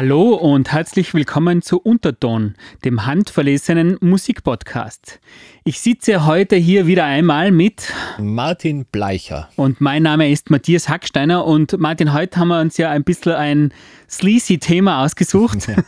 Hallo und herzlich willkommen zu Unterton, dem handverlesenen Musikpodcast. Ich sitze heute hier wieder einmal mit Martin Bleicher. Und mein Name ist Matthias Hacksteiner und Martin, heute haben wir uns ja ein bisschen ein sleazy Thema ausgesucht.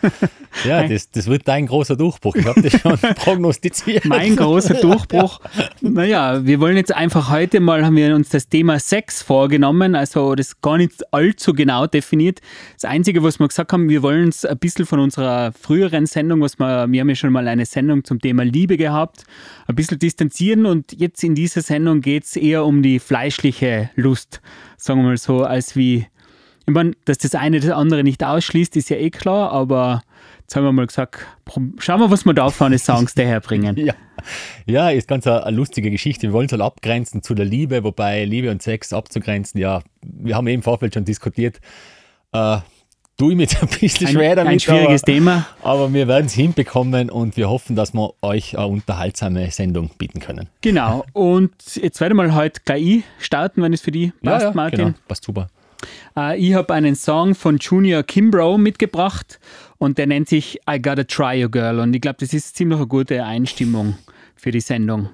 Ja, das, das wird dein großer Durchbruch. Ich habe das schon prognostiziert. Mein großer Durchbruch. Naja, wir wollen jetzt einfach heute mal, haben wir uns das Thema Sex vorgenommen, also das gar nicht allzu genau definiert. Das Einzige, was wir gesagt haben, wir wollen uns ein bisschen von unserer früheren Sendung, was wir, wir haben ja schon mal eine Sendung zum Thema Liebe gehabt, ein bisschen distanzieren und jetzt in dieser Sendung geht es eher um die fleischliche Lust, sagen wir mal so, als wie ich meine, dass das eine das andere nicht ausschließt, ist ja eh klar, aber jetzt haben wir mal gesagt, schauen wir, was wir da für eine Songs daherbringen. ja. ja, ist ganz eine, eine, lustige Geschichte. Wir wollen es halt abgrenzen zu der Liebe, wobei Liebe und Sex abzugrenzen, ja, wir haben eben im Vorfeld schon diskutiert. Äh, tue ich mir ein bisschen ein, schwer damit. Ein schwieriges aber, Thema. Aber wir werden es hinbekommen und wir hoffen, dass wir euch eine unterhaltsame Sendung bieten können. Genau. Und jetzt werde ich mal heute gleich starten, wenn es für die passt, ja, ja, Martin. Genau. Passt super. Uh, ich habe einen Song von Junior Kimbrough mitgebracht und der nennt sich I Gotta Try You Girl und ich glaube, das ist ziemlich eine gute Einstimmung für die Sendung.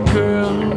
girl.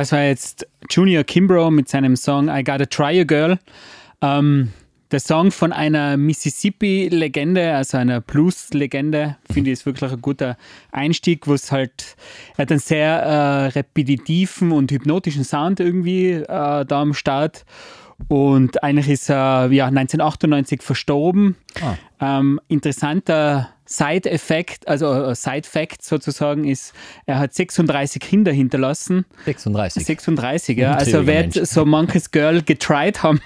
Das war jetzt Junior Kimbrough mit seinem Song I Gotta Try a Girl. Ähm, der Song von einer Mississippi-Legende, also einer Blues-Legende, finde ich ist wirklich ein guter Einstieg, wo es halt, er hat einen sehr äh, repetitiven und hypnotischen Sound irgendwie äh, da am Start. Und eigentlich ist er ja, 1998 verstorben. Ah. Ähm, interessanter Side-Effekt, also äh, Side-Fact sozusagen, ist, er hat 36 Kinder hinterlassen. 36. 36, ja. Also wird so manches Girl getried haben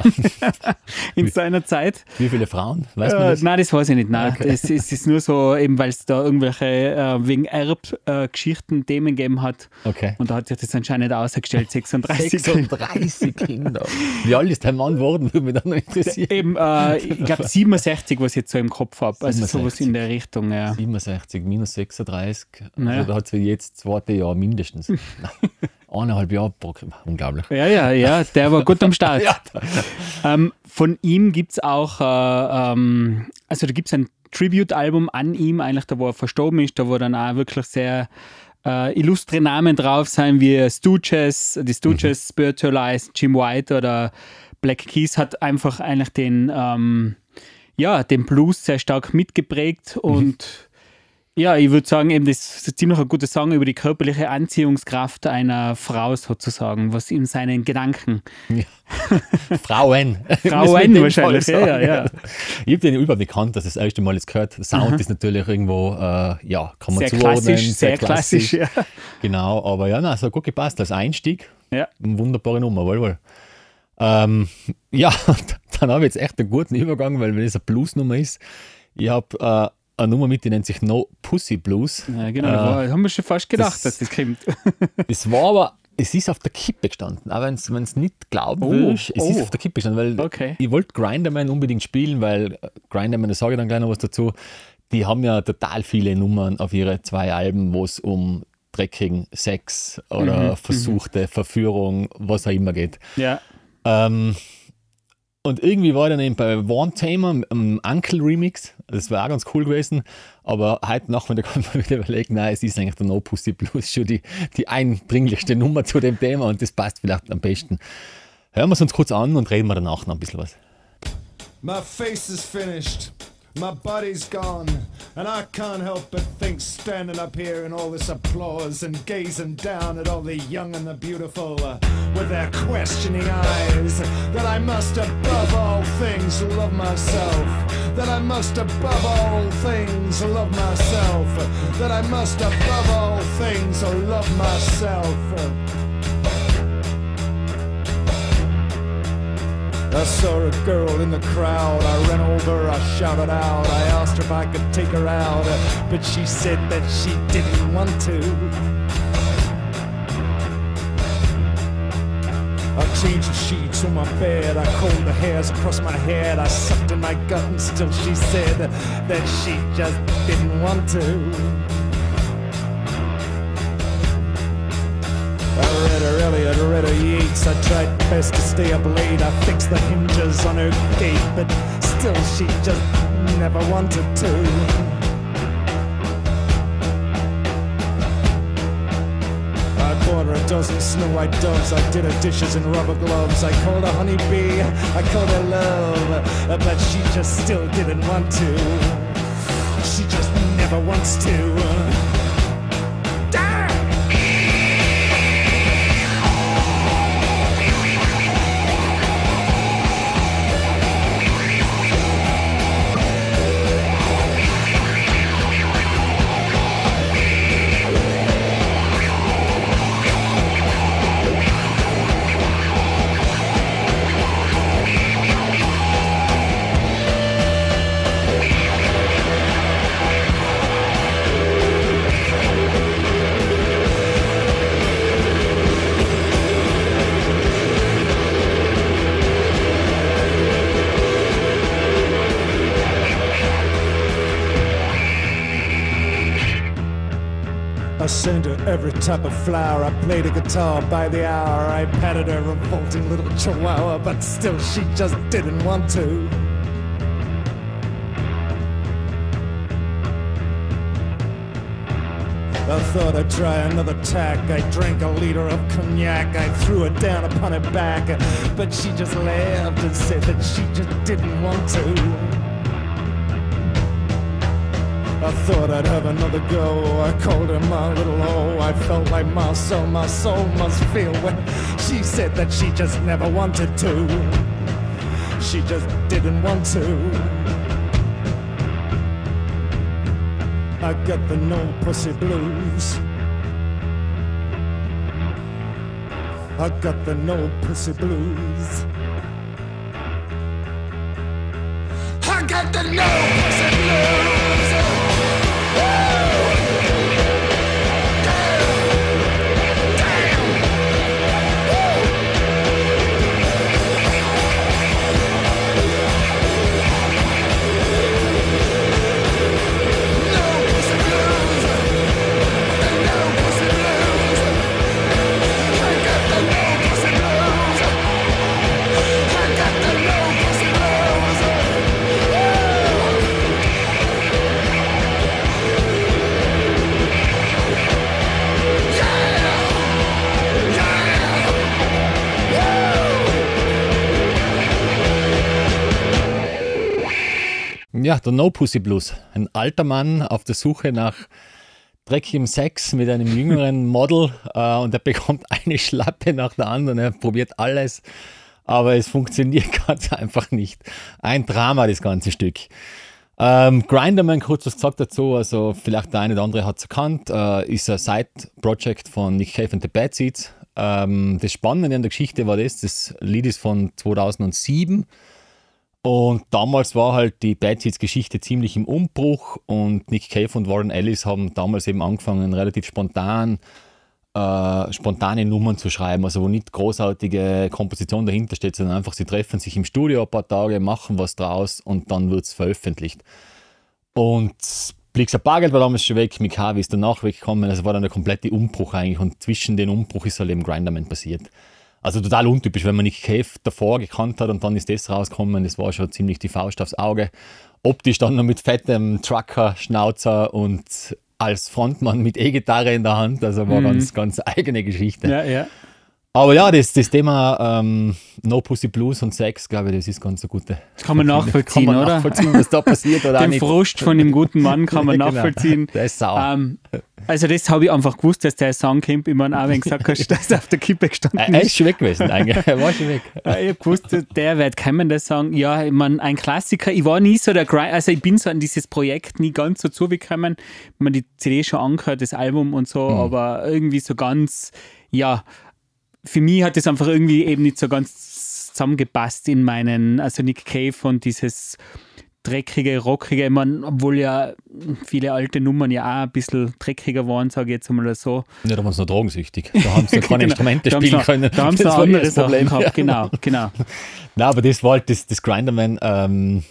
in seiner Zeit. Wie viele Frauen? Weiß man Äh, das? nein, das weiß ich nicht. Nein, es, es ist nur so, eben weil es da irgendwelche äh, wegen Erbgeschichten äh, Themen gegeben hat. Okay. Und da hat sich das anscheinend ausgestellt, 36. 36 Kinder. Wie alt ist der Mann geworden, würde mich dann noch interessieren. Eben, äh, ich glaube 67, was ich jetzt so im Kopf habe. Also 67. sowas in der Richtung, ja. 67 minus 36. Naja. Also da hat es jetzt das zweite Jahr mindestens. Eineinhalb Jahre. Unglaublich. Ja, ja, ja, der war gut am Start. Ja. Ähm, von ihm gibt es auch, äh, ähm, also da gibt es ein Tribute-Album an ihm, eigentlich da, wo er verstorben ist, da wo dann auch wirklich sehr äh, illustre Namen drauf sein, wie Stooges, die Stooges, Spiritualized, Jim White oder Black Keys hat einfach eigentlich den, ähm, ja, den Blues sehr stark mitgeprägt und ja, ich würde sagen, eben das ist ziemlich ein guter Song über die körperliche Anziehungskraft einer Frau sozusagen, was in seinen Gedanken Frauen. Frauen dem wahrscheinlich, ja, ja, ja. Ich habe den überhaupt nicht gekannt, dass das erste Mal jetzt gehört. Der Sound ist natürlich irgendwo, äh, ja, kann man Sehr zuordnen. klassisch, sehr klassisch, ja. Genau, aber ja, na, so gut gepasst als Einstieg. Ja. Eine wunderbare Nummer, wohl, wohl. Ähm, ja, dann habe ich jetzt echt einen guten Übergang, weil wenn es eine Blues-Nummer ist, ich habe äh, eine Nummer mit, die nennt sich No Pussy Blues. Ja, genau, Äh, da war- haben wir schon fast gedacht, das- dass das kommt. Es war aber, es ist auf der Kippe gestanden, auch wenn es nicht glauben Oh, willst, es ist oh. auf der Kippe gestanden, weil Okay. ich wollte Grinderman unbedingt spielen, weil äh, Grinderman, da sage ich dann gleich noch was dazu, die haben ja total viele Nummern auf ihre zwei Alben, wo es um dreckigen Sex oder Mhm, versuchte Verführung, was auch immer geht. Ja, Ähm, und irgendwie war ich dann eben bei One Tamer im Uncle Remix. Das war auch ganz cool gewesen. Aber heute Nachmittag kann man wieder überlegen, nein, es ist eigentlich der No Pussy Blues schon die, die eindringlichste Nummer zu dem Thema und das passt vielleicht am besten. Hören wir es uns kurz an und reden wir danach noch ein bisschen was. My face is finished. My body's gone. And I can't help but think, standing up here in all this applause and gazing down at all the young and the beautiful uh, with their questioning eyes, that I must above all things love myself. That I must above all things love myself. That I must above all things love myself. I saw a girl in the crowd. I ran over, I shouted out. I asked her if I could take her out, but she said that she didn't want to. I changed the sheets on my bed. I combed the hairs across my head. I sucked in my gut, and still she said that she just didn't want to. I read her Elliot her Yeats. I tried best to stay up late. I fixed the hinges on her gate, but still she just never wanted to. I bought her a dozen snow white doves. I did her dishes in rubber gloves. I called her honeybee. I called her love. But she just still didn't want to. She just never wants to. Every type of flower. I played a guitar by the hour. I patted her revolting little chihuahua, but still she just didn't want to. I thought I'd try another tack. I drank a liter of cognac. I threw it down upon her back. But she just laughed and said that she just didn't want to. I thought I'd have another go. I called her my little hoe. I felt like my soul, my soul must feel when she said that she just never wanted to. She just didn't want to. I got the no pussy blues. I got the no pussy blues. I got the no pussy blues. Ja, der No Pussy Blues. Ein alter Mann auf der Suche nach dreckigem Sex mit einem jüngeren Model äh, und er bekommt eine Schlappe nach der anderen. Er probiert alles, aber es funktioniert ganz einfach nicht. Ein Drama, das ganze Stück. Ähm, Grinderman, kurz was gesagt dazu, also vielleicht der eine oder andere hat es erkannt, äh, ist ein Side-Project von Nick Cave und The Bad Seeds. Ähm, das Spannende an der Geschichte war das, das Lied ist von 2007 und damals war halt die Bad Seeds Geschichte ziemlich im Umbruch und Nick Cave und Warren Ellis haben damals eben angefangen, relativ spontan äh, spontane Nummern zu schreiben, also wo nicht großartige Komposition dahinter steht, sondern einfach sie treffen sich im Studio ein paar Tage, machen was draus und dann wird es veröffentlicht. Und Blixer Bargeld war damals schon weg, Mikavi ist danach weggekommen, also war dann der komplette Umbruch eigentlich und zwischen den Umbruch ist halt eben Grinderman passiert. Also total untypisch, wenn man Nick Cave davor gekannt hat und dann ist das rausgekommen. Das war schon ziemlich die Faust aufs Auge. Optisch dann noch mit fettem Trucker, Schnauzer und als Frontmann mit E-Gitarre in der Hand. Also war mhm. ganz, ganz eigene Geschichte. Ja, ja. Aber ja, das, das Thema ähm, No Pussy Blues und Sex, glaube ich, das ist ganz eine gute. Das kann man nachvollziehen, kann man oder? nachvollziehen, was da passiert oder Den. Frust von dem guten Mann kann man genau. nachvollziehen. Der ist sauer. Ähm, also das habe ich einfach gewusst, dass der Song kommt. Ich meine, auch wenn du gesagt hast, dass er auf der Kippe gestanden ist. Er ist schon weg gewesen eigentlich. Er war schon weg. ich habe gewusst, der wird kommen, der Song. Ja, ich meine, ein Klassiker. Ich war nie so der Grind, also ich bin so an dieses Projekt nie ganz so zugekommen. Ich meine, die CD schon angehört, das Album und so, mhm. aber irgendwie so ganz, ja, für mich hat das einfach irgendwie eben nicht so ganz zusammengepasst in meinen, also Nick Cave und dieses dreckige, rockige, ich meine, obwohl ja viele alte Nummern ja auch ein bisschen dreckiger waren, sage ich jetzt mal so. Ja, da waren sie noch drogensüchtig. Da haben sie keine genau. Instrumente spielen noch, können. Da haben sie noch andere Sachen gehabt, genau, genau. Nein, aber das war halt das, das Grinderman, ähm,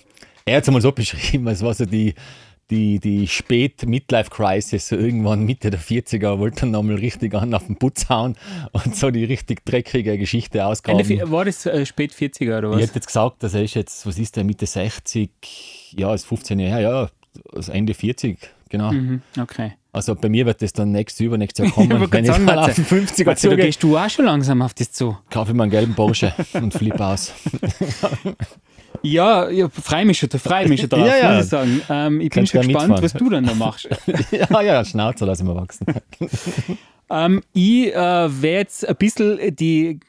er hat es einmal so beschrieben, es war so die, die, die Spät-Midlife-Crisis, so irgendwann Mitte der 40er, wollte dann nochmal richtig an auf den Putz hauen und so die richtig dreckige Geschichte ausgraben. War das äh, spät 40er oder Ich was? hätte jetzt gesagt, dass er ist jetzt, was ist der, Mitte 60, ja, ist 15 Jahre her, ja, also Ende 40, genau. Mhm, okay. Also bei mir wird das dann nächstes, übernächstes Jahr kommen. wollte wenn ich dann auf Matze. den 50er Also, da zugehe, gehst du auch schon langsam auf das zu. kaufe ich mir einen gelben Porsche und flippe aus. Ja, mich schon, da schon drauf, Ja, ja. muss ich sagen. Ähm, ich bin Kannst schon gern gespannt, mitfahren. was du dann da machst. ja, ja, Schnauzer lassen wir wachsen. ähm, ich äh, werde jetzt ein bisschen die,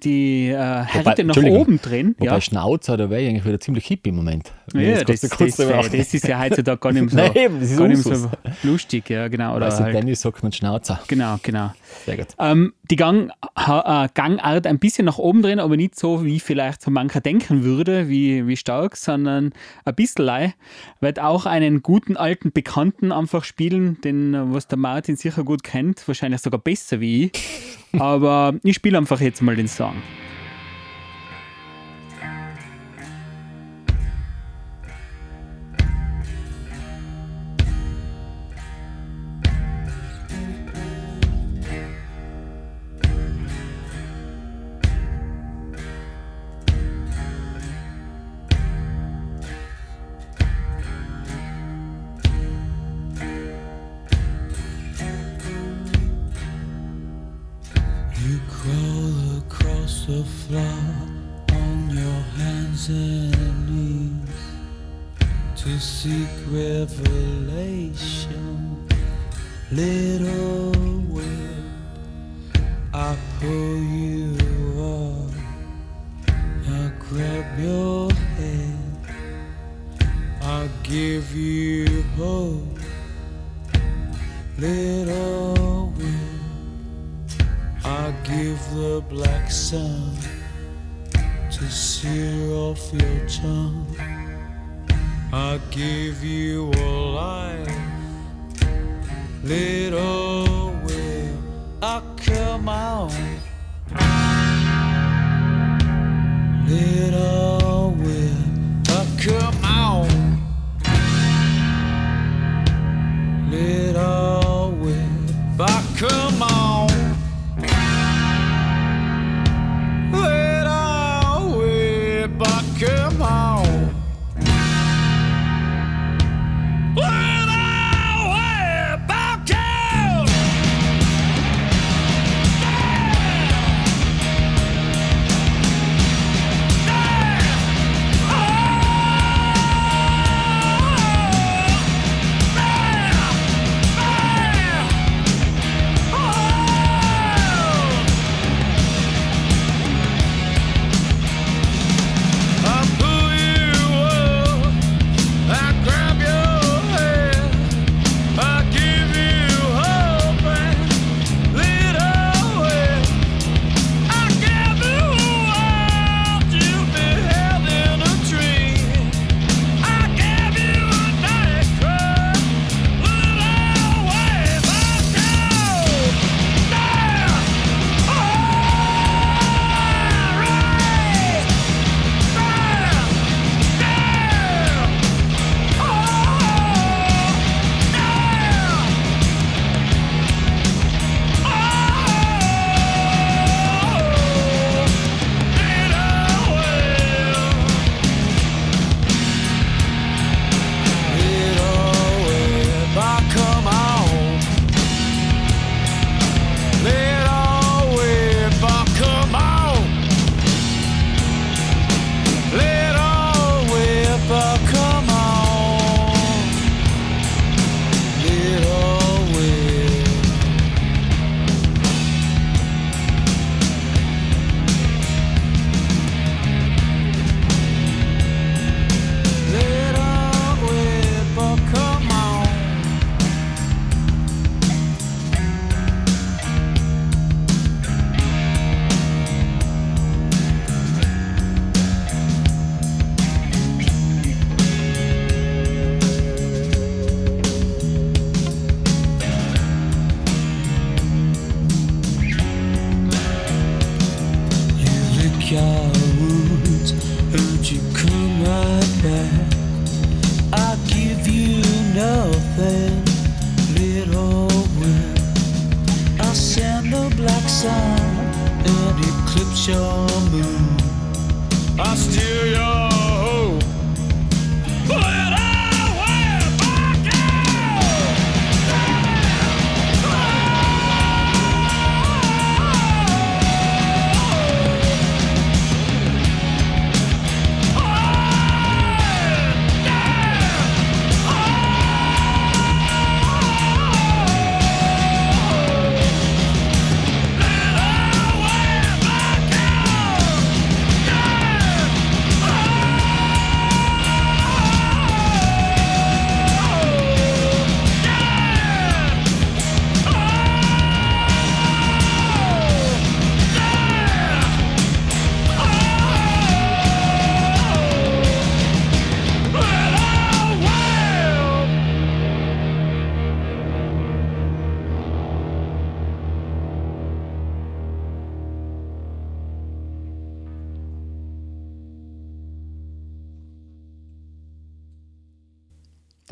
die äh, Härte nach oben drehen. Wobei Ja, Schnauzer, da wäre ich eigentlich wieder ziemlich hip im Moment. Ja das, das, das, ist ja heutzutage gar nicht mehr so, Nein, eben, das ist gar nicht Usus. so lustig. Ja, genau. Oder Also halt, Dennis sagt man Schnauzer. genau, genau. Sehr gut. Ähm, die Gang, äh, Gangart ein bisschen nach oben drehen, aber nicht so, wie vielleicht so mancher denken würde, wie, wie stark, sondern ein bisschen. Wird auch einen guten alten Bekannten einfach spielen, den äh, was der Martin sicher gut kennt, wahrscheinlich sogar besser wie ich. Aber ich spiele einfach jetzt mal den Song. You crawl across the floor on your hands and knees to seek revelation. Little whip, I pull you up, I grab your hand, I give you hope. Little the black sun to sear off your tongue. I give you a life, little will I come out. Little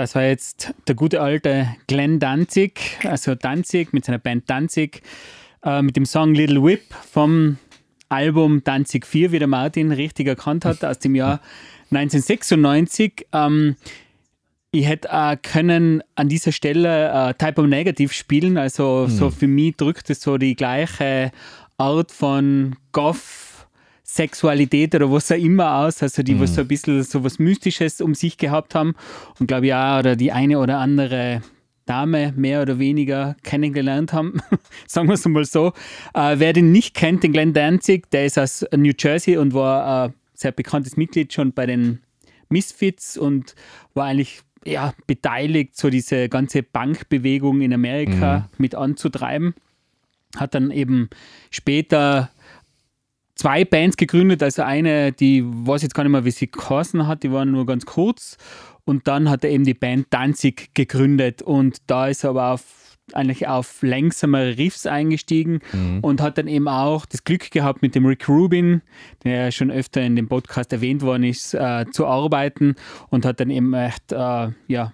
Das war jetzt der gute alte Glenn Danzig, also Danzig mit seiner Band Danzig, äh, mit dem Song Little Whip vom Album Danzig 4, wie der Martin richtig erkannt hat, aus dem Jahr 1996. Ähm, ich hätte auch können an dieser Stelle äh, Type of Negative spielen, also so für mich drückt es so die gleiche Art von Goth Sexualität oder was auch immer aus, also die, was so ein bisschen so was Mystisches um sich gehabt haben und glaube ich auch, oder die eine oder andere Dame mehr oder weniger kennengelernt haben, sagen wir es mal so. Äh, wer den nicht kennt, den Glenn Danzig, der ist aus New Jersey und war ein sehr bekanntes Mitglied schon bei den Misfits und war eigentlich ja, beteiligt, so diese ganze Bankbewegung in Amerika mit anzutreiben. Hat dann eben später zwei Bands gegründet, also eine, die weiß jetzt gar nicht mehr, wie sie geheißen hat, die waren nur ganz kurz. Und dann hat er eben die Band Danzig gegründet und da ist er aber auf, eigentlich auf längsamere Riffs eingestiegen und hat dann eben auch das Glück gehabt, mit dem Rick Rubin, der ja schon öfter in dem Podcast erwähnt worden ist, äh, zu arbeiten und hat dann eben echt, äh, ja,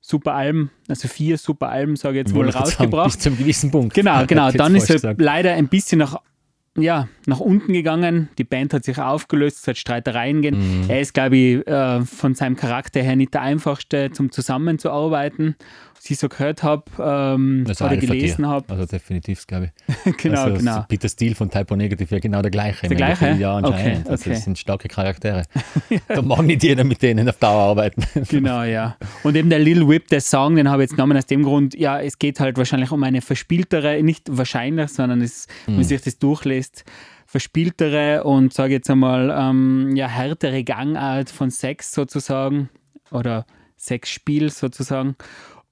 super Alben, also vier super Alben, sage ich jetzt ich gerade sagen, rausgebracht. Bis zum gewissen Punkt. Genau, genau. Dann ist er leider ein bisschen nach, ja, nach unten gegangen. Die Band hat sich aufgelöst, es hat Streitereien gegeben. Mhm. Er ist, glaube ich, äh, von seinem Charakter her nicht der einfachste zum Zusammenzuarbeiten. Ich so gehört habe ähm, Also oder gelesen habe. Also definitiv, glaube ich. genau, also genau. Peter Steele von Typo Negative, ja genau der gleiche. Der gleiche? Ja, anscheinend. Okay, Also okay. das sind starke Charaktere. Da mag nicht jeder mit denen auf Dauer arbeiten. Genau, ja. Und eben der Lil Whip, der Song, den habe ich jetzt genommen aus dem Grund, ja, es geht halt wahrscheinlich um eine verspieltere, nicht wahrscheinlich, sondern es, wenn man sich das durchlässt, verspieltere und sage jetzt einmal, ähm, ja, härtere Gangart von Sex sozusagen oder Sexspiel sozusagen.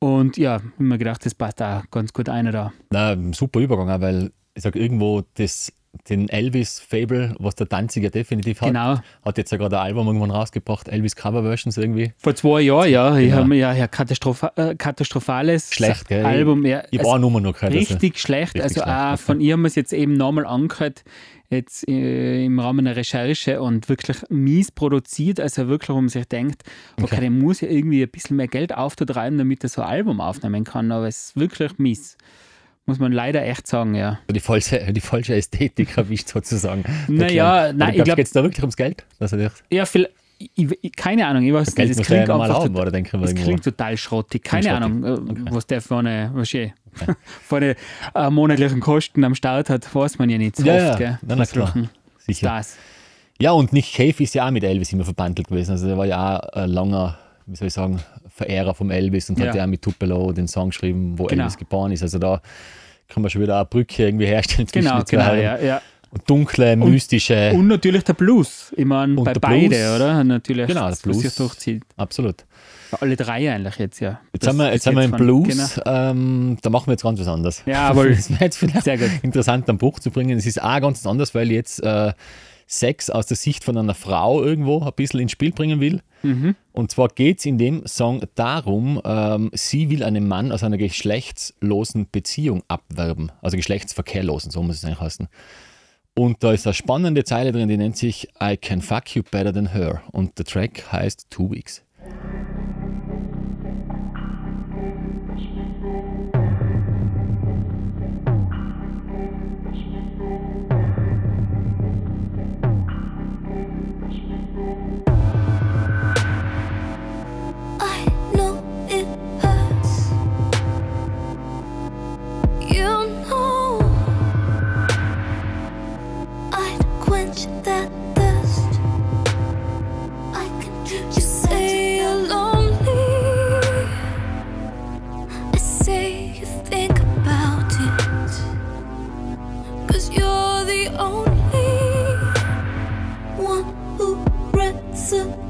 Und ja, ich habe mir gedacht, das passt da ganz gut einer da. Na, super Übergang, weil ich sage, irgendwo das, den Elvis-Fable, was der Danziger definitiv hat, Genau. hat jetzt ja gerade ein Album irgendwann rausgebracht, Elvis Cover-Versions irgendwie. Vor zwei Jahren, ja, ich Genau. habe mir ja, ja Katastropha äh, katastrophales Schlecht, gell? Album. Ja, Ich habe auch Nummer noch gehört. also. Richtig schlecht. Richtig also schlecht, auch okay. von ihr haben wir es jetzt eben nochmal angehört, jetzt äh, im Rahmen der Recherche und wirklich mies produziert. Also wirklich, wo man sich denkt, okay, Okay. der muss ja irgendwie ein bisschen mehr Geld aufzutreiben, damit er so ein Album aufnehmen kann. Aber es ist wirklich mies. Muss man leider echt sagen, ja. die, falsche, die falsche Ästhetik erwischt sozusagen. Naja, nein, ich glaub- Geht es da wirklich ums Geld? Dich, Ja, viel, ich, keine Ahnung, ich weiß nicht. Er ja klingt einfach haben, oder denke ich Das klingt total schrottig. Keine Ahnung, äh, was der für eine, was ich, für eine äh, monatlichen Kosten am Start hat, weiß man ja nicht so Ja, oft. ja. Gell? Na, na, klar. Sicher. Stars. Ja, und Nick Cave ist ja auch mit Elvis immer verbandelt gewesen. Also er war ja auch ein langer, wie soll ich sagen, Verehrer vom Elvis und Ja. hat ja auch mit Tupelo den Song geschrieben, wo Genau. Elvis geboren ist. Also da kann man schon wieder eine Brücke irgendwie herstellen zwischen Genau, genau, ja, ja. Und dunkle, mystische, Und natürlich der Blues. Ich meine, Und bei beide, Blues. oder? Natürlich. Genau, der das, was sich Blues. durchzieht. absolut. Alle drei eigentlich jetzt, ja. Jetzt Das sind wir, jetzt sind wir von- Blues, Genau. ähm, da machen wir jetzt ganz was anderes. Jawohl. Das wäre jetzt vielleicht Sehr gut. interessant, einen Bruch zu bringen. Es ist auch ganz anders, weil jetzt äh, Sex aus der Sicht von einer Frau irgendwo ein bisschen ins Spiel bringen will. Mhm. Und zwar geht es in dem Song darum, ähm, sie will einen Mann aus einer geschlechtslosen Beziehung abwerben. Also geschlechtsverkehrlosen, so muss es eigentlich heißen. Und da ist eine spannende Zeile drin, die nennt sich I can fuck you better than her. Und der Track heißt Two Weeks. 是。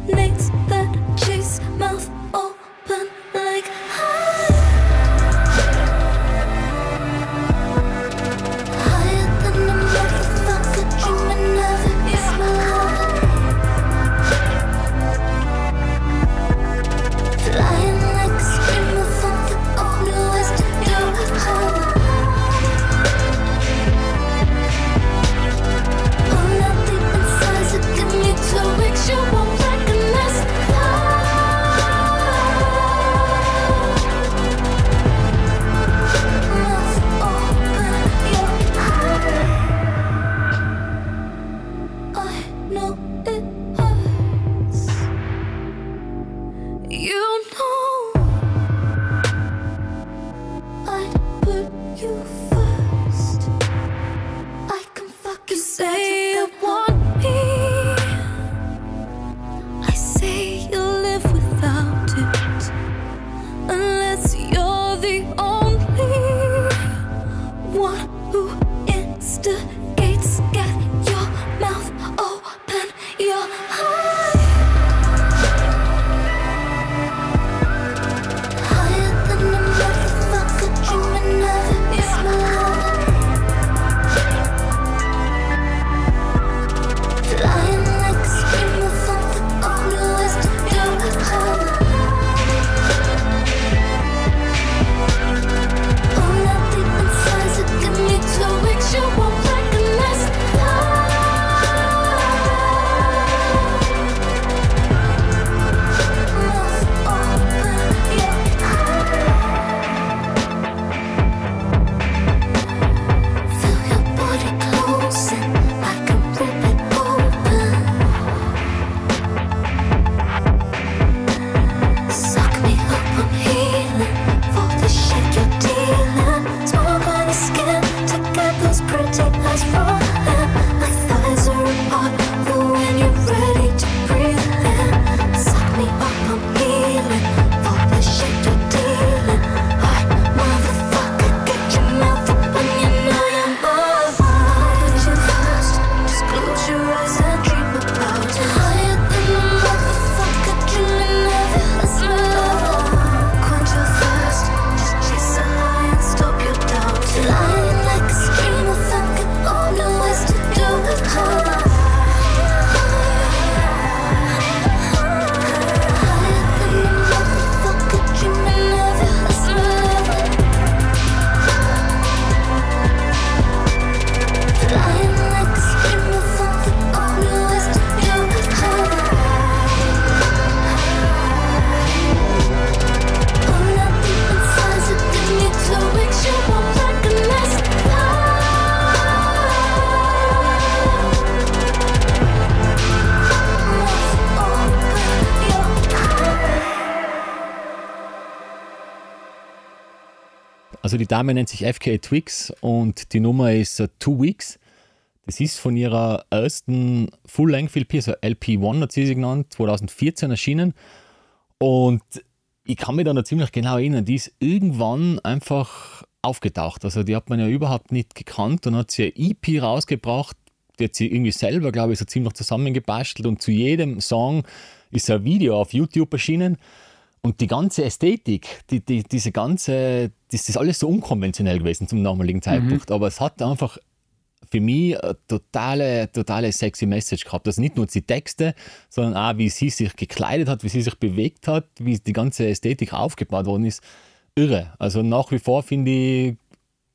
Dame nennt sich FKA Twix und die Nummer ist äh, Two Weeks. Das ist von ihrer ersten Full-Length-LP, also LP1 hat sie sie genannt, 2014 erschienen. Und ich kann mich da noch ziemlich genau erinnern, die ist irgendwann einfach aufgetaucht. Also die hat man ja überhaupt nicht gekannt und hat sie eine EP rausgebracht, die hat sie irgendwie selber, glaube ich, so ziemlich zusammengebastelt und zu jedem Song ist ein Video auf YouTube erschienen. Und die ganze Ästhetik, die, die, diese ganze, das ist alles so unkonventionell gewesen zum damaligen Zeitpunkt. Aber es hat einfach für mich eine totale, totale sexy Message gehabt. Also nicht nur die Texte, sondern auch, wie sie sich gekleidet hat, wie sie sich bewegt hat, wie die ganze Ästhetik aufgebaut worden ist. Irre. Also nach wie vor finde ich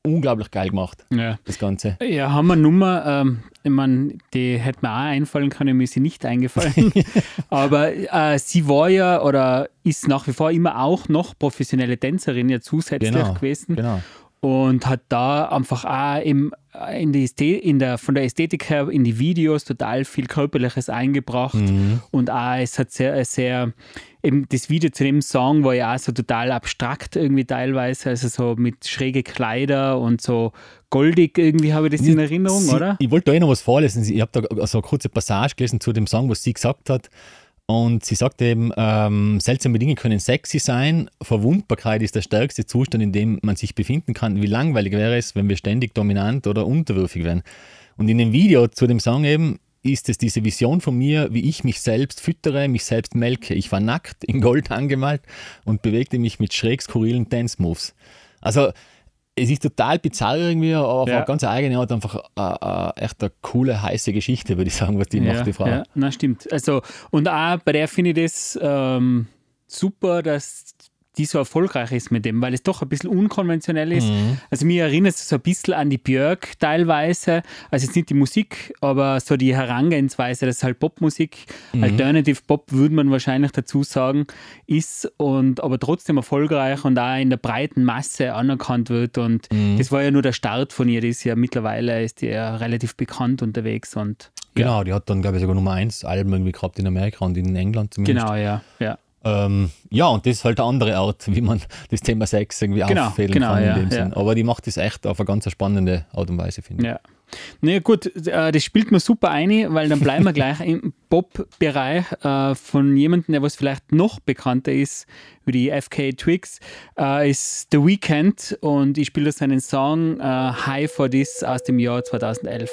unglaublich geil gemacht, Ja. das Ganze. Ja, haben wir Nummer, ähm, ich meine, die hätte mir auch einfallen können, mir ist sie nicht eingefallen. Aber äh, sie war ja oder ist nach wie vor immer auch noch professionelle Tänzerin ja zusätzlich Genau, gewesen. genau. Und hat da einfach auch im, in die Ästhe- in der, von der Ästhetik her in die Videos total viel Körperliches eingebracht. Mhm. Und auch es hat sehr, sehr, eben das Video zu dem Song war ja auch so total abstrakt irgendwie teilweise, also so mit schräge Kleider und so goldig irgendwie habe ich das in Erinnerung, sie, oder? Ich wollte da eh noch was vorlesen. Ich habe da so eine kurze Passage gelesen zu dem Song, was sie gesagt hat. Und sie sagt eben, ähm, seltsame Dinge können sexy sein, Verwundbarkeit ist der stärkste Zustand, in dem man sich befinden kann. Wie langweilig wäre es, wenn wir ständig dominant oder unterwürfig wären. Und in dem Video zu dem Song eben ist es diese Vision von mir, wie ich mich selbst füttere, mich selbst melke. Ich war nackt, in Gold angemalt und bewegte mich mit schräg skurrilen Dance-Moves. Also es ist total bizarr irgendwie, aber auf Ja. eine ganz eigene Art einfach äh, äh, echt eine coole, heiße Geschichte, würde ich sagen, was die macht, die Frau. Ja, na stimmt. Also, und auch bei der finde ich das ähm, super, dass die so erfolgreich ist mit dem, weil es doch ein bisschen unkonventionell ist. Mhm. Also mir erinnert es so ein bisschen an die Björk teilweise. Also jetzt nicht die Musik, aber so die Herangehensweise, das ist halt Popmusik. Mhm. Alternative Pop würde man wahrscheinlich dazu sagen, ist und aber trotzdem erfolgreich und auch in der breiten Masse anerkannt wird. Und Mhm. das war ja nur der Start von ihr. Die ist ja mittlerweile ist die ja relativ bekannt unterwegs und Genau, die hat dann, glaube ich, sogar Nummer 1 Alben irgendwie gehabt in Amerika und in England zumindest. Genau, ja. ja. Ähm, ja, und das ist halt eine andere Art, wie man das Thema Sex irgendwie Genau, auffädeln genau, kann in ja, dem ja. Sinn. Aber die macht das echt auf eine ganz spannende Art und Weise, finde ich. Ja. Naja, gut, äh, das spielt mir super ein, weil dann bleiben wir gleich im Pop-Bereich äh, von jemandem, der was vielleicht noch bekannter ist wie die FK Twigs, äh, ist The Weeknd und ich spiele seinen Song High for This aus dem Jahr 2011.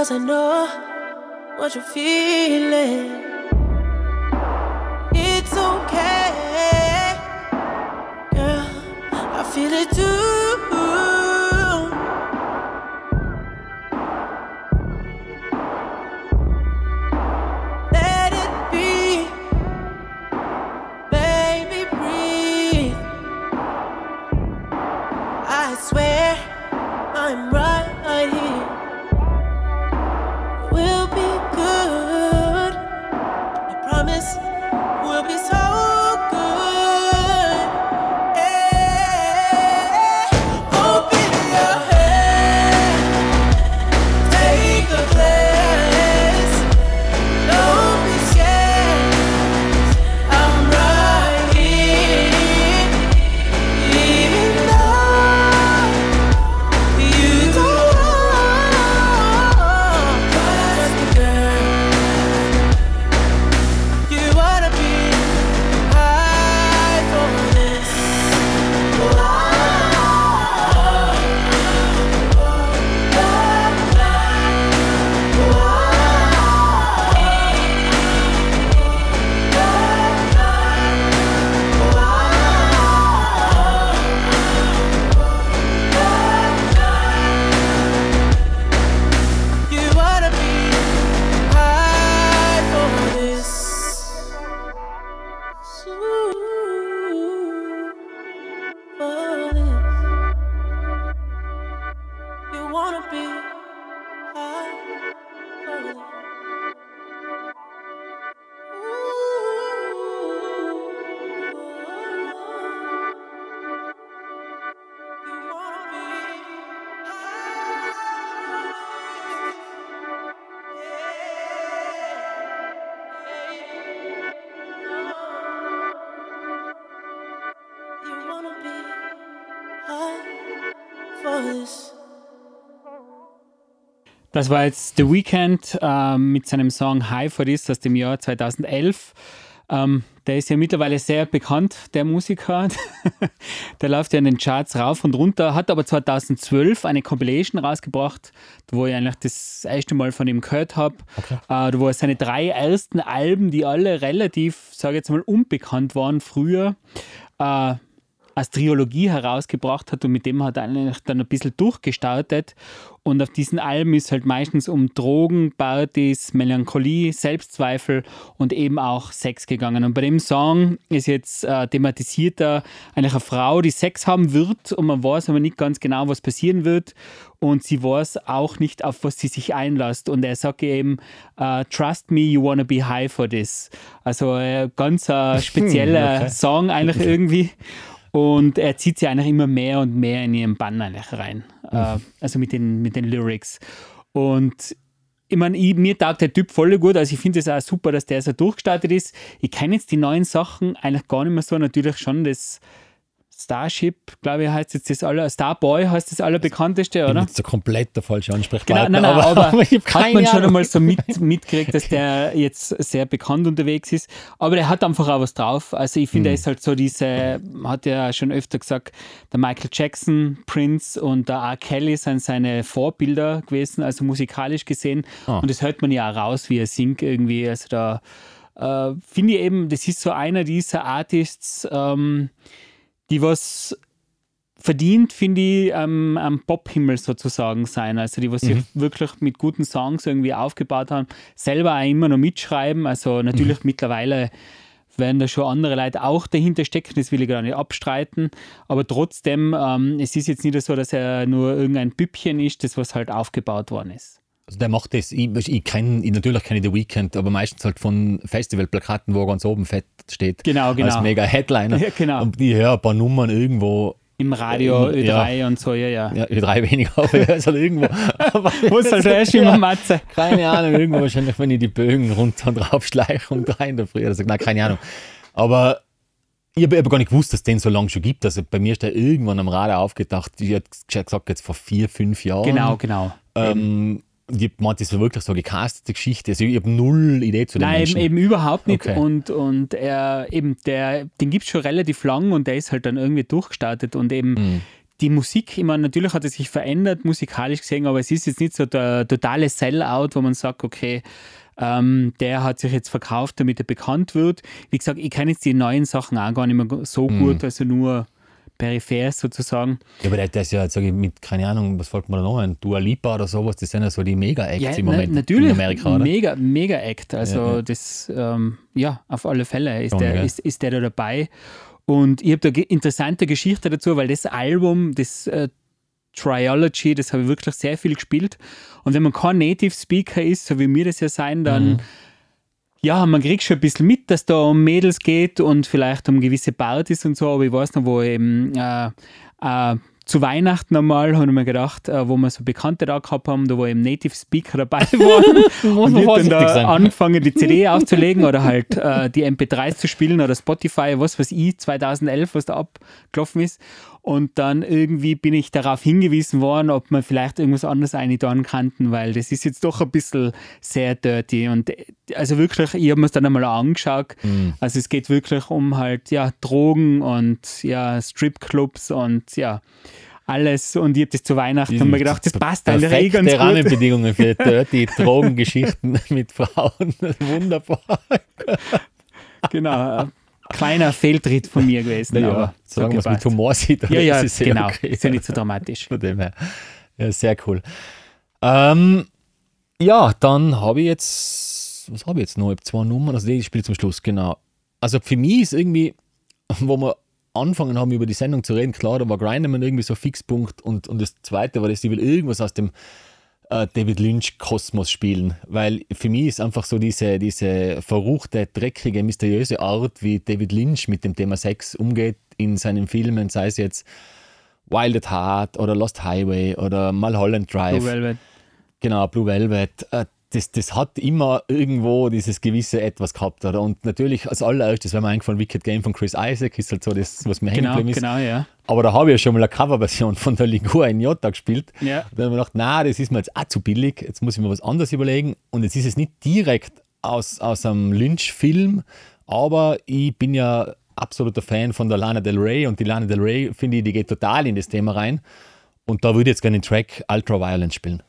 Cause I know what you're feeling. It's okay, girl. I feel it too. Das war jetzt The Weeknd äh, mit seinem Song High for This aus dem Jahr 2011. Ähm, der ist ja mittlerweile sehr bekannt, der Musiker. der läuft ja in den Charts rauf und runter, hat aber 2012 eine Compilation rausgebracht, wo ich eigentlich das erste Mal von ihm gehört habe. Äh, wo er seine drei ersten Alben, die alle relativ, sage ich jetzt mal, unbekannt waren früher, äh, als Trilogie herausgebracht hat und mit dem hat er eigentlich dann ein bisschen durchgestartet. Und auf diesen Alben ist halt meistens um Drogen, Partys, Melancholie, Selbstzweifel und eben auch Sex gegangen. Und bei dem Song ist jetzt äh, thematisiert er eigentlich eine Frau, die Sex haben wird und man weiß aber nicht ganz genau, was passieren wird. Und sie weiß auch nicht, auf was sie sich einlässt. Und er sagt eben, äh, Trust me, you wanna be high for this. Also äh, ganz äh, spezieller Okay. Song eigentlich irgendwie. Und er zieht sie eigentlich immer mehr und mehr in ihren Bann eigentlich rein. Äh, also mit den, mit den Lyrics. Und ich meine, ich, mir taugt der Typ voll gut. Also ich finde es auch super, dass der so durchgestartet ist. Ich kenne jetzt die neuen Sachen eigentlich gar nicht mehr so. Natürlich schon das Starship, glaube ich, heißt jetzt das aller, Starboy heißt das allerbekannteste, oder? jetzt so komplett der falsche Genau, Ansprechpartner. nein, nein, aber, ich hab hat man schon einmal so mit, mitgekriegt, dass der jetzt sehr bekannt unterwegs ist. Aber der hat einfach auch was drauf. Also ich finde, Hm. er ist halt so diese, hat ja schon öfter gesagt, der Michael Jackson, Prince und der R. Kelly sind seine Vorbilder gewesen, also musikalisch gesehen. Ah. Und das hört man ja auch raus, wie er singt irgendwie. Also da äh, finde ich eben, das ist so einer dieser Artists, ähm, die was verdient, finde ich, am, am Pop-Himmel sozusagen sein. Also die, was sich wirklich mit guten Songs irgendwie aufgebaut haben, selber auch immer noch mitschreiben. Also natürlich mittlerweile werden da schon andere Leute auch dahinter stecken, das will ich gar nicht abstreiten. Aber trotzdem, ähm, es ist jetzt nicht so, dass er nur irgendein Püppchen ist, das was halt aufgebaut worden ist. Also der macht das, ich, ich kenne, ich, natürlich kenne ich The Weeknd, aber meistens halt von Festivalplakaten, wo er ganz oben fett steht. Genau, genau. Als mega Headliner. Ja, genau. Und ich höre ein paar Nummern irgendwo, Im Radio, Ähm, Ö3 und so, ja, ja. ja, drei weniger, aber ich höre es halt irgendwo. Aber Muss halt erst immer Matze. keine Ahnung, irgendwo wahrscheinlich, wenn ich die Bögen runter und drauf schleiche um drei in der Früh. Also, nein, keine Ahnung. Aber ich habe aber gar nicht gewusst, dass es den so lange schon gibt. Also bei mir ist der irgendwann am Radar aufgedacht. Ich hätte gesagt, jetzt vor vier, fünf Jahren. Genau, genau. Ähm, ich gemeint, das war wirklich so eine gecastete Geschichte. Also ich habe null Idee zu den Nein, eben, Menschen. eben überhaupt nicht. Okay. Und, und er eben, der, den gibt es schon relativ lang und der ist halt dann irgendwie durchgestartet und eben Mhm. die Musik, ich meine, natürlich hat es sich verändert, musikalisch gesehen, aber es ist jetzt nicht so der totale Sellout, wo man sagt, okay, ähm, der hat sich jetzt verkauft, damit er bekannt wird. Wie gesagt, ich kenne jetzt die neuen Sachen auch gar nicht mehr so Mhm. gut, also nur peripher sozusagen. Ja, aber der, der ist ja, sag ich, mit, keine Ahnung, was folgt mir da noch ein? Dua Lipa oder sowas, das sind ja so die Mega-Acts im na- Moment natürlich, in Amerika, oder? Mega, mega Act. Also Ja, ja. das, ähm, ja, auf alle Fälle ist, Schon, der, ist, ist der da dabei. Und ich habe da interessante Geschichte dazu, weil das Album, das äh, Triology, das habe ich wirklich sehr viel gespielt. Und wenn man kein Native Speaker ist, so wie mir das ja sein, dann Mhm. Ja, man kriegt schon ein bisschen mit, dass da um Mädels geht und vielleicht um gewisse Partys und so, aber ich weiß noch, wo eben äh, äh, zu Weihnachten einmal, habe ich mir gedacht, äh, wo wir so Bekannte da gehabt haben, da wo eben Native Speaker dabei waren und hab dann da sein. angefangen, die CD aufzulegen oder halt äh, die MP3s zu spielen oder Spotify, was weiß ich, 2011, was da abgelaufen ist. Und dann irgendwie bin ich darauf hingewiesen worden, ob man vielleicht irgendwas anderes einladen könnten, weil das ist jetzt doch ein bisschen sehr dirty. Und äh, also wirklich, ich habe mir es dann einmal angeschaut. Also es geht wirklich um halt, ja, Drogen und ja, Stripclubs und ja, alles. Und ich habe das zu Weihnachten und mir gedacht, das passt eigentlich eh ganz gut. Rahmenbedingungen für dirty Drogengeschichten mit Frauen. Wunderbar. Genau, kleiner Fehltritt von mir gewesen. aber so solange man es mit. Humor sieht, Ja, ja, ist es genau. okay. Ist ja nicht so dramatisch. Von dem her. Ja, sehr cool. Ähm, ja, dann habe ich jetzt, was habe ich jetzt noch? Ich habe zwei Nummern, also die spiele zum Schluss, genau. Also für mich ist irgendwie, wo wir angefangen haben, über die Sendung zu reden, klar, da war Grinderman irgendwie so ein Fixpunkt und, und das zweite war, dass ich will irgendwas aus dem äh, David Lynch-Kosmos spielen, weil für mich ist einfach so diese, diese verruchte, dreckige, mysteriöse Art, wie David Lynch mit dem Thema Sex umgeht in seinen Filmen, sei es jetzt Wild at Heart oder Lost Highway oder Mulholland Drive. Blue Velvet. Genau, Blue Velvet. Äh, Das, das hat immer irgendwo dieses gewisse Etwas gehabt. Oder? Und natürlich als allererstes wäre mir eingefallen, Wicked Game von Chris Isaac ist halt so das, was mir hängen Genau, geblieben ist. genau, ja. Aber da habe ich ja schon mal eine Coverversion von der Ligua in Jota gespielt. Ja. Dann habe ich gedacht, na, das ist mir jetzt auch zu billig, jetzt muss ich mir was anderes überlegen. Und jetzt ist es nicht direkt aus, aus einem Lynch-Film, aber ich bin ja absoluter Fan von der Lana Del Rey und die Lana Del Rey, finde ich, die geht total in das Thema rein. Und da würde ich jetzt gerne den Track Ultra Violence spielen.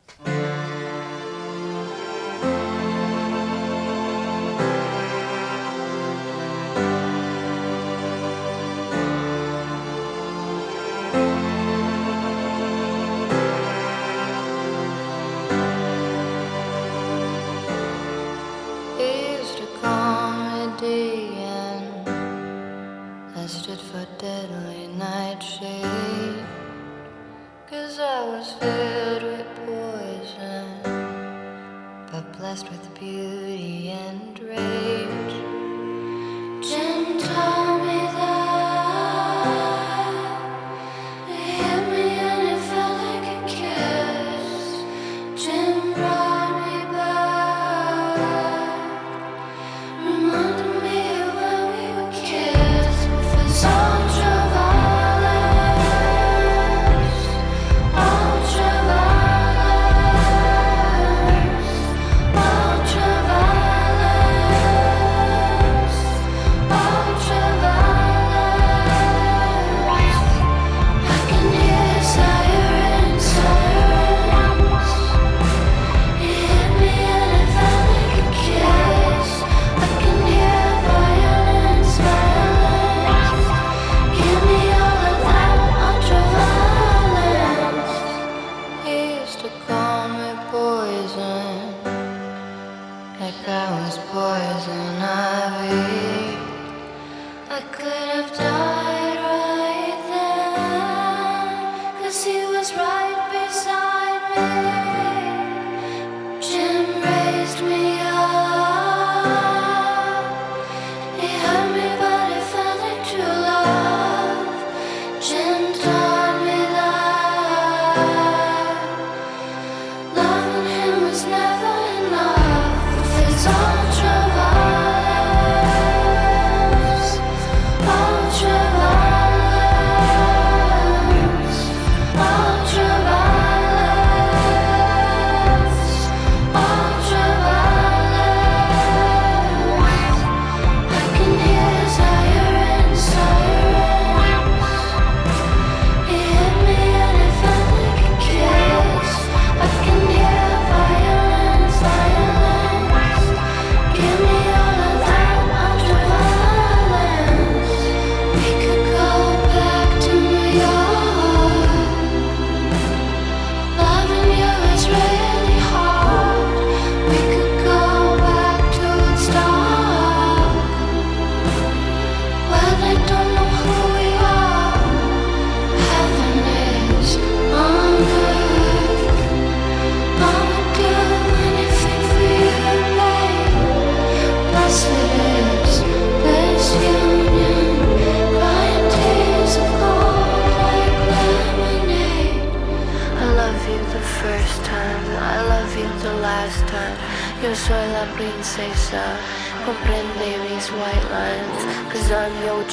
Could have died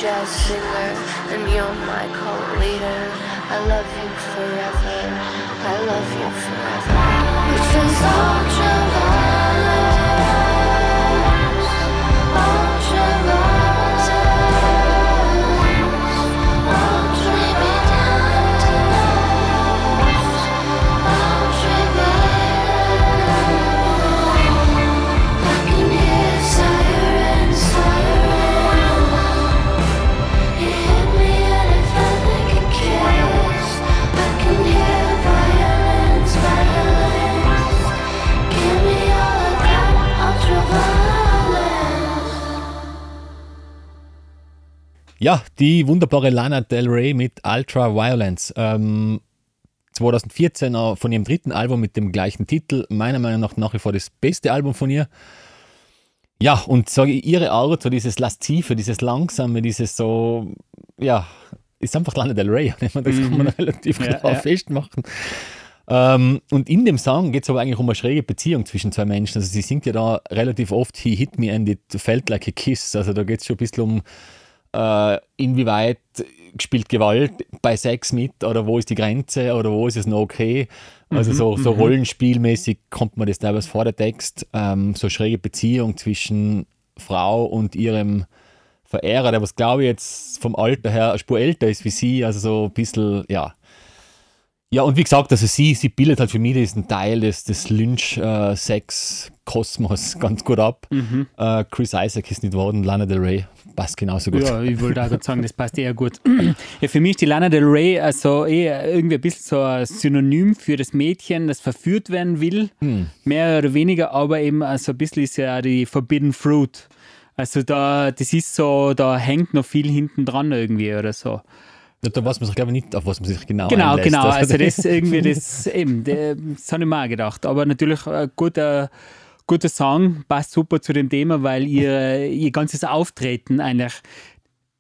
jazz singer, and you're my cult leader. I love you forever, I love you forever. Which is ultraviolence, Ja, die wunderbare Lana Del Rey mit Ultra Violence. Ähm, 2014 äh, von ihrem dritten Album mit dem gleichen Titel. Meiner Meinung nach nach wie vor das beste Album von ihr. Ja, und sage ich, ihre Art, so dieses Lastive, dieses Langsame, dieses so, ja, ist einfach Lana Del Rey. Das kann man relativ Ja, klar ja. festmachen. Ähm, und in dem Song geht es aber eigentlich um eine schräge Beziehung zwischen zwei Menschen. Also sie singt ja da relativ oft He hit me and it felt like a kiss. Also da geht es schon ein bisschen um, äh, inwieweit spielt Gewalt bei Sex mit oder wo ist die Grenze oder wo ist es noch okay? Also so, so rollenspielmäßig kommt man das teilweise vor der Text, ähm, so schräge Beziehung zwischen Frau und ihrem Verehrer, der was glaube ich jetzt vom Alter her eine Spur älter ist wie sie, also so ein bisschen, ja. Ja, und wie gesagt, also sie, sie bildet halt für mich diesen Teil des, des Lynch-Sex-Kosmos ganz gut ab. Äh, Chris Isaac ist nicht worden, Lana Del Rey passt genauso gut. Ja, ich wollte auch gerade sagen, das passt eher gut. Ja, für mich ist die Lana Del Rey also eher irgendwie ein bisschen so ein Synonym für das Mädchen, das verführt werden will, mehr oder weniger, aber eben also ein bisschen ist ja auch die Forbidden Fruit. Also da, das ist so, da hängt noch viel hinten dran irgendwie oder so. Da, weiß man sich, glaube ich, nicht, auf was man sich genau Genau, einlässt. genau. Also das irgendwie, das eben, das, das habe ich mir auch gedacht. Aber natürlich ein guter, guter Song, passt super zu dem Thema, weil ihr, ihr ganzes Auftreten eigentlich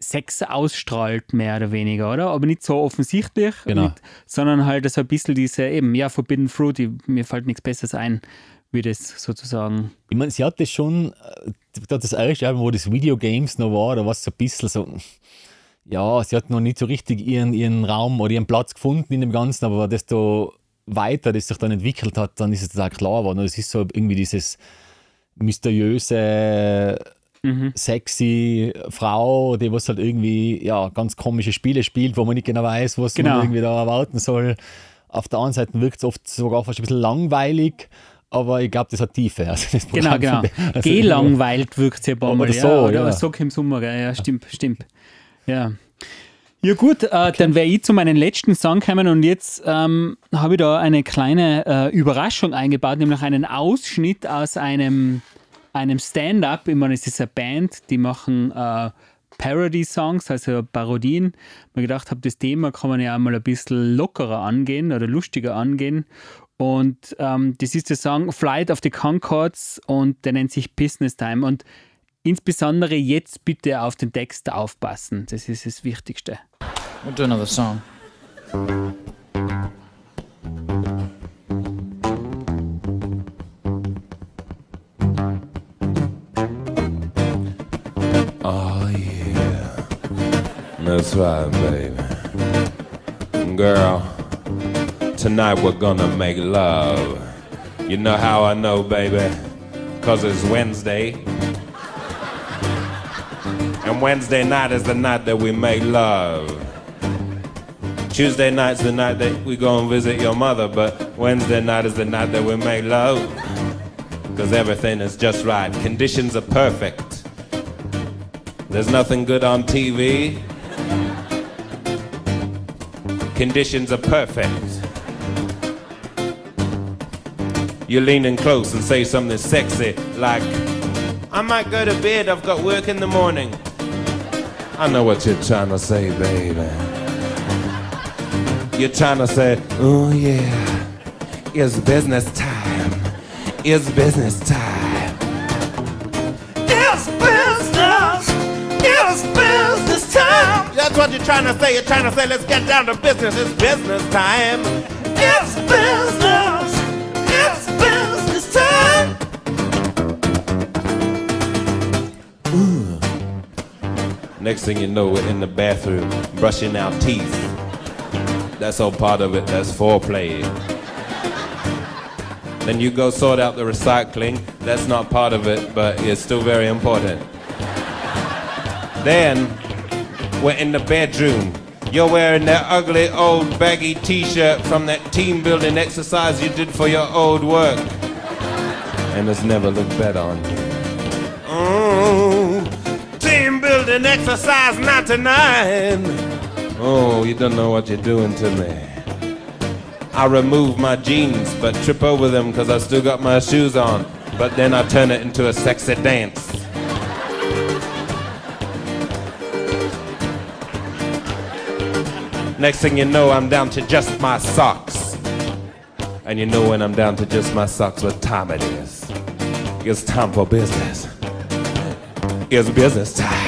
Sex ausstrahlt, mehr oder weniger, oder? Aber nicht so offensichtlich, Genau. nicht, sondern halt so ein bisschen diese, eben, ja, Forbidden Fruit, ich, mir fällt nichts Besseres ein, wie das sozusagen. Ich meine, sie hatte schon, äh, da das erste Album, wo das Videogames noch war, da war es so ein bisschen so, ja, sie hat noch nicht so richtig ihren, ihren Raum oder ihren Platz gefunden in dem Ganzen, aber desto weiter das sich dann entwickelt hat, dann ist es auch klar geworden. Und es ist so irgendwie dieses mysteriöse, sexy Frau, die was halt irgendwie ja, ganz komische Spiele spielt, wo man nicht genau weiß, was Genau. man irgendwie da erwarten soll. Auf der anderen Seite wirkt es oft sogar fast ein bisschen langweilig, aber ich glaube, das hat Tiefe. Also das Genau, genau. also- Gelangweilt wirkt sie ein paar Mal. Oder ja, so, oder ja. so im Sommer, ja, stimmt, stimmt. Ja. Ja gut, äh, dann wäre ich zu meinem letzten Song gekommen und jetzt ähm, habe ich da eine kleine äh, Überraschung eingebaut, nämlich einen Ausschnitt aus einem, einem Stand-up. Ich meine, es ist eine Band, die machen äh, Parody-Songs, also Parodien. Mir gedacht habe, das Thema kann man ja mal ein bisschen lockerer angehen oder lustiger angehen. Und ähm, das ist der Song Flight of the Concords und der nennt sich Business Time. Und insbesondere jetzt bitte auf den Text aufpassen. Das ist das Wichtigste. We'll do another song. Oh yeah, that's right, baby. Girl, tonight we're gonna make love. You know how I know, baby? Cause it's Wednesday. And Wednesday night is the night that we make love. Tuesday night's the night that we go and visit your mother, but Wednesday night is the night that we make love. Cause everything is just right. Conditions are perfect. There's nothing good on TV. Conditions are perfect. You lean in close and say something sexy like, I might go to bed, I've got work in the morning. I know what you're trying to say, baby. You're trying to say, oh yeah, it's business time. It's business time. It's business. It's business time. That's what you're trying to say. You're trying to say, let's get down to business. It's business time. It's business. Next thing you know, we're in the bathroom brushing our teeth. That's all part of it. That's foreplay. Then you go sort out the recycling. That's not part of it, but it's still very important. Then we're in the bedroom. You're wearing that ugly old baggy t-shirt from that team building exercise you did for your old work. And it's never looked better on you. Building exercise 99. Oh, you don't know what you're doing to me. I remove my jeans, but trip over them because I still got my shoes on. But then I turn it into a sexy dance. Next thing you know, I'm down to just my socks. And you know when I'm down to just my socks, what time it is. It's time for business. It's business time.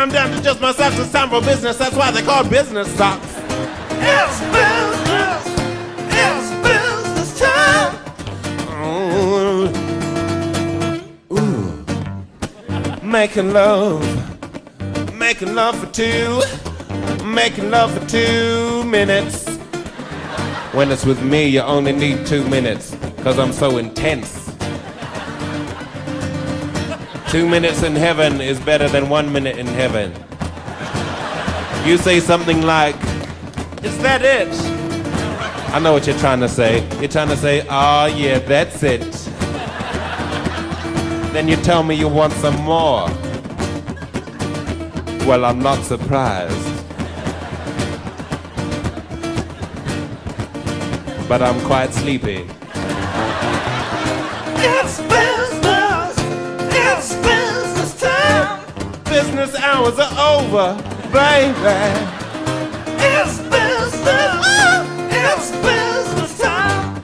I'm down to just my socks, it's time for business. That's why they call business socks. It's business. It's business time. Ooh. making love, making love for two, making love for two minutes. When it's with me, you only need two minutes, cause I'm so intense. Two minutes in heaven is better than one minute in heaven. You say something like, Is that it? I know what you're trying to say. You're trying to say, Oh, yeah, that's it. Then you tell me you want some more. Well, I'm not surprised. But I'm quite sleepy. Business hours are over, baby. It's business! It's business time!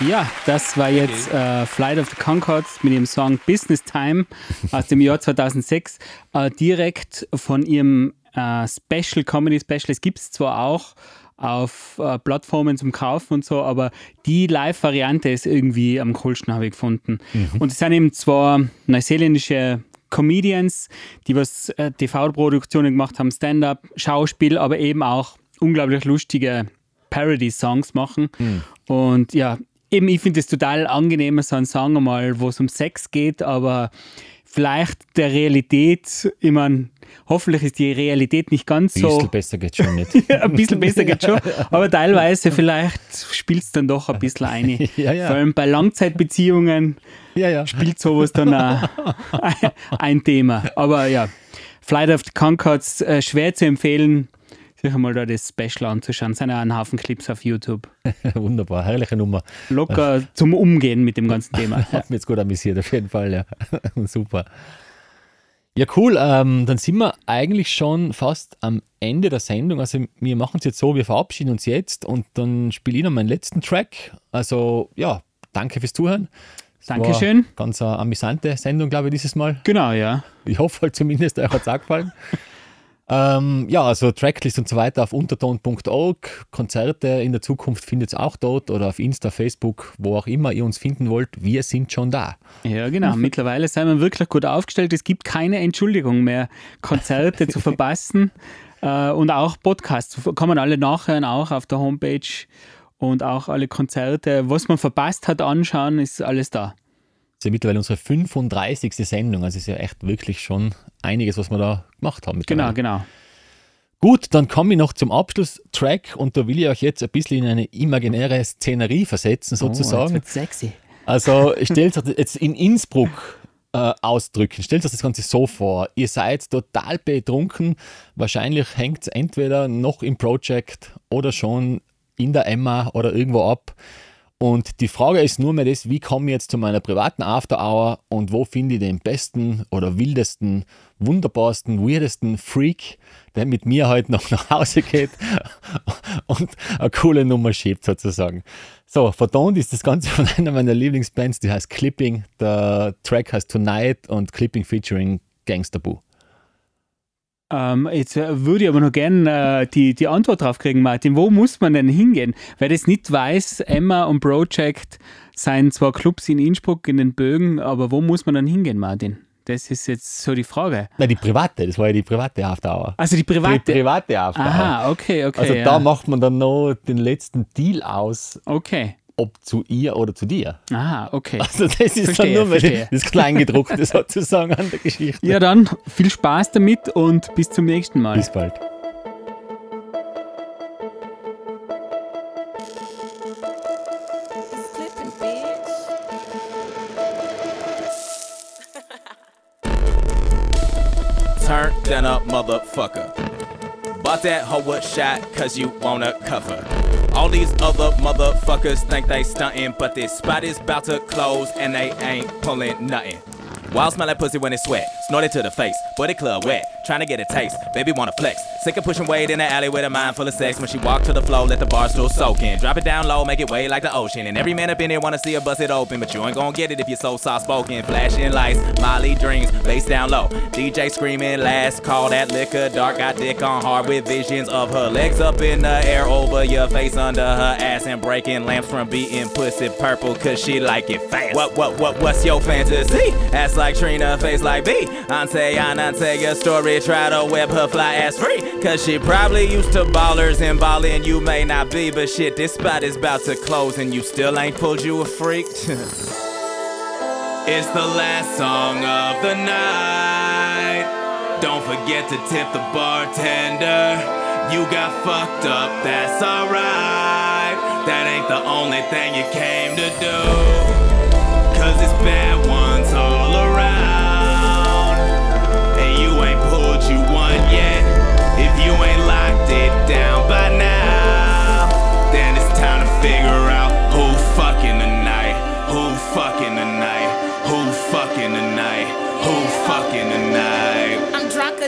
Ja, das war jetzt äh, Flight of the Concords mit ihrem Song Business Time aus dem Jahr 2006. Äh, direkt von ihrem äh, Special, Comedy Special. Es gibt es zwar auch auf äh, Plattformen zum Kaufen und so, aber die Live-Variante ist irgendwie am coolsten, habe ich gefunden. Und es sind eben zwar neuseeländische Comedians, die was äh, TV-Produktionen gemacht haben, Stand-up, Schauspiel, aber eben auch unglaublich lustige Parody-Songs machen. Und ja, eben, ich finde es total angenehm, so einen Song einmal, wo es um Sex geht, aber vielleicht der Realität, ich meine, hoffentlich ist die Realität nicht ganz Ein so. bisschen besser geht's schon nicht. ein bisschen besser geht schon, aber teilweise vielleicht spielt es dann doch ein bisschen ein. Ja, ja. Vor allem bei Langzeitbeziehungen ja, ja. spielt sowas dann auch ein Thema. Aber ja, Flight of the Concords, äh, schwer zu empfehlen, sich einmal da das Special anzuschauen. Ein Haufen Clips auf YouTube. Wunderbar, herrliche Nummer. Locker zum Umgehen mit dem ganzen Thema. Ja. Hat mich jetzt gut amüsiert, auf jeden Fall, ja. Super. Ja, cool. Ähm, dann sind wir eigentlich schon fast am Ende der Sendung. Also, wir machen es jetzt so, wir verabschieden uns jetzt und dann spiele ich noch meinen letzten Track. Also, ja, danke fürs Zuhören. Es Dankeschön. Ganz eine amüsante Sendung, glaube ich, dieses Mal. Genau, ja. Ich hoffe halt zumindest, euch hat es auch gefallen. Ähm, ja, also Tracklist und so weiter auf unterton.org. Konzerte in der Zukunft findet ihr auch dort oder auf Insta, Facebook, wo auch immer ihr uns finden wollt. Wir sind schon da. Ja, genau. Mittlerweile sind wir wirklich gut aufgestellt. Es gibt keine Entschuldigung mehr, Konzerte zu verpassen. Äh, und auch Podcasts kann man alle nachhören, auch auf der Homepage. Und auch alle Konzerte, was man verpasst hat, anschauen, ist alles da. Das ist ja mittlerweile unsere 35. Sendung. Also es ist ja echt wirklich schon einiges, was wir da gemacht haben. Genau, genau. Gut, dann komme ich noch zum Abschlusstrack und da will ich euch jetzt ein bisschen in eine imaginäre Szenerie versetzen, sozusagen. Oh, jetzt wird's sexy. Also stellt euch jetzt in Innsbruck äh, ausdrücken. Stellt euch das Ganze so vor. Ihr seid total betrunken. Wahrscheinlich hängt es entweder noch im Project oder schon in der Emma oder irgendwo ab. Und die Frage ist nur mehr das, wie komme ich jetzt zu meiner privaten After Hour und wo finde ich den besten oder wildesten, wunderbarsten, weirdesten Freak, der mit mir heute noch nach Hause geht und eine coole Nummer schiebt sozusagen. So, vertont ist das Ganze von einer meiner Lieblingsbands, die heißt Clipping. Der Track heißt Tonight und Clipping featuring Gangster Boo. Ähm, jetzt äh, würde ich aber noch gerne äh, die, die Antwort drauf kriegen, Martin. Wo muss man denn hingehen? Wer das nicht weiß, Emma und Project seien zwar Clubs in Innsbruck in den Bögen, aber wo muss man dann hingehen, Martin? Das ist jetzt so die Frage. Nein, die private, das war ja die private After Hour. Also die Die private. private After Hour. Aha, okay, okay. Also ja. da macht man dann noch den letzten Deal aus, Okay. Ob zu ihr oder zu dir. Aha, okay. Also das ist Verstehe, dann nur mal verstehe. das Kleingedruckte sozusagen an der Geschichte. Ja, dann viel Spaß damit und bis zum nächsten Mal. Bis bald. Turn that up, motherfucker. Bought that hoe a shot cause you wanna cover. All these other motherfuckers think they stuntin', but this spot is about to close and they ain't pullin' nothing. Wild smell like pussy when it sweat, snorted to the face, booty club wet. trying to get a taste. Baby wanna flex. Sick of pushing weight in the alley with a mind full of sex. When she walk to the floor, let the bar stool soak in. Drop it down low, make it way like the ocean. And every man up in here wanna see her bust it open. But you ain't gonna get it if you're so soft spoken. Flashing lights, Molly dreams, bass down low. DJ screaming last call that liquor. Dark got dick on hard with visions of her legs up in the air over your face under her ass and breaking lamps from beating pussy purple cause she like it fast. What, what, what, what's your fantasy? Ass like Trina, face like B. Ante, Anante, your story, try to whip her fly ass free. Cause she probably used to ballers and ballin', you may not be, but shit, this spot is about to close and you still ain't pulled you a freak. It's the last song of the night. Don't forget to tip the bartender. You got fucked up, that's alright. That ain't the only thing you came to do. Cause it's bad ones down by now, then it's time to figure out who fucking tonight. Who fucking tonight? Who fucking tonight? Who fucking tonight?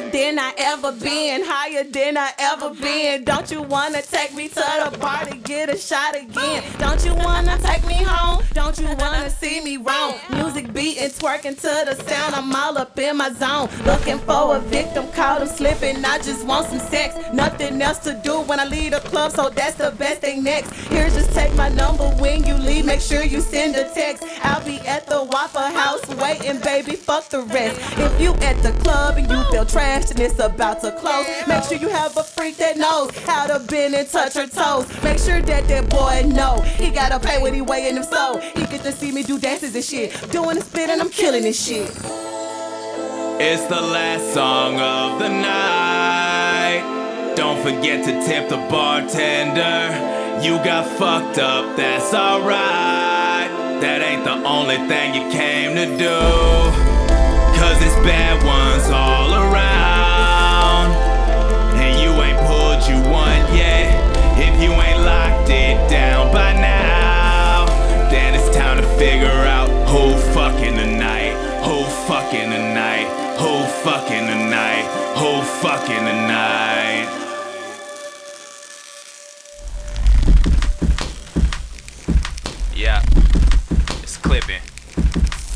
I'm than I ever been, higher than I ever been. Don't you wanna take me to the bar to get a shot again? Don't you wanna take me home? Don't you wanna see me roam? Music beating, twerking to the sound. I'm all up in my zone, looking for a victim. Caught him slipping. I just want some sex, nothing else to do when I leave the club. So that's the best thing next. Here's just take my number when you leave. Make sure you send a text. I'll be at the Waffle House waiting, baby. Fuck the rest. If you at the club and you feel and it's about to close, make sure you have a freak that knows how to bend and touch her toes. Make sure that that boy know he gotta pay what he weighing him so he get to see me do dances and shit. Doing the spit and I'm killing this shit. It's the last song of the night. Don't forget to tip the bartender. You got fucked up, that's alright. That ain't the only thing you came to do. Cause it's bad ones all Who fucking tonight? Yeah, it's clipping.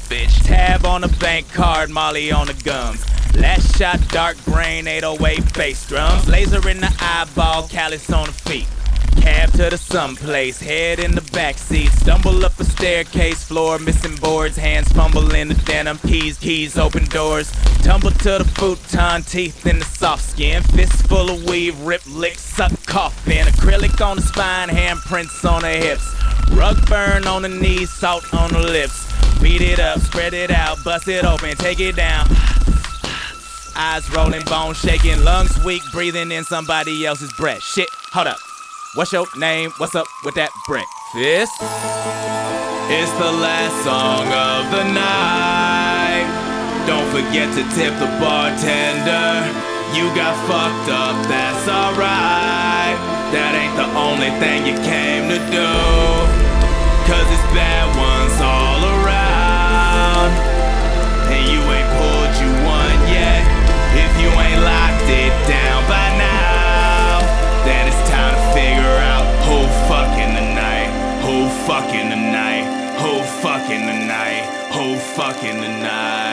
Bitch, tab on the bank card, Molly on the gums. Last shot, dark brain, 808 bass drums. Laser in the eyeball, callus on the feet. Cab to the someplace, head in the back seat. Stumble up a staircase, floor missing boards, hands fumble in the denim, keys, keys, open doors. Tumble to the futon, teeth in the soft skin. Fist full of weave, rip, lick, suck, coffin. Acrylic on the spine, handprints on the hips. Rug burn on the knees, salt on the lips. Beat it up, spread it out, bust it open, take it down. Eyes rolling, bones shaking, lungs weak, breathing in somebody else's breath. Shit, hold up. What's your name? What's up with that breakfast? It's the last song of the night. Don't forget to tip the bartender. You got fucked up, that's alright. That ain't the only thing you came to do. fucking the night, whole fucking the night, whole fucking the night.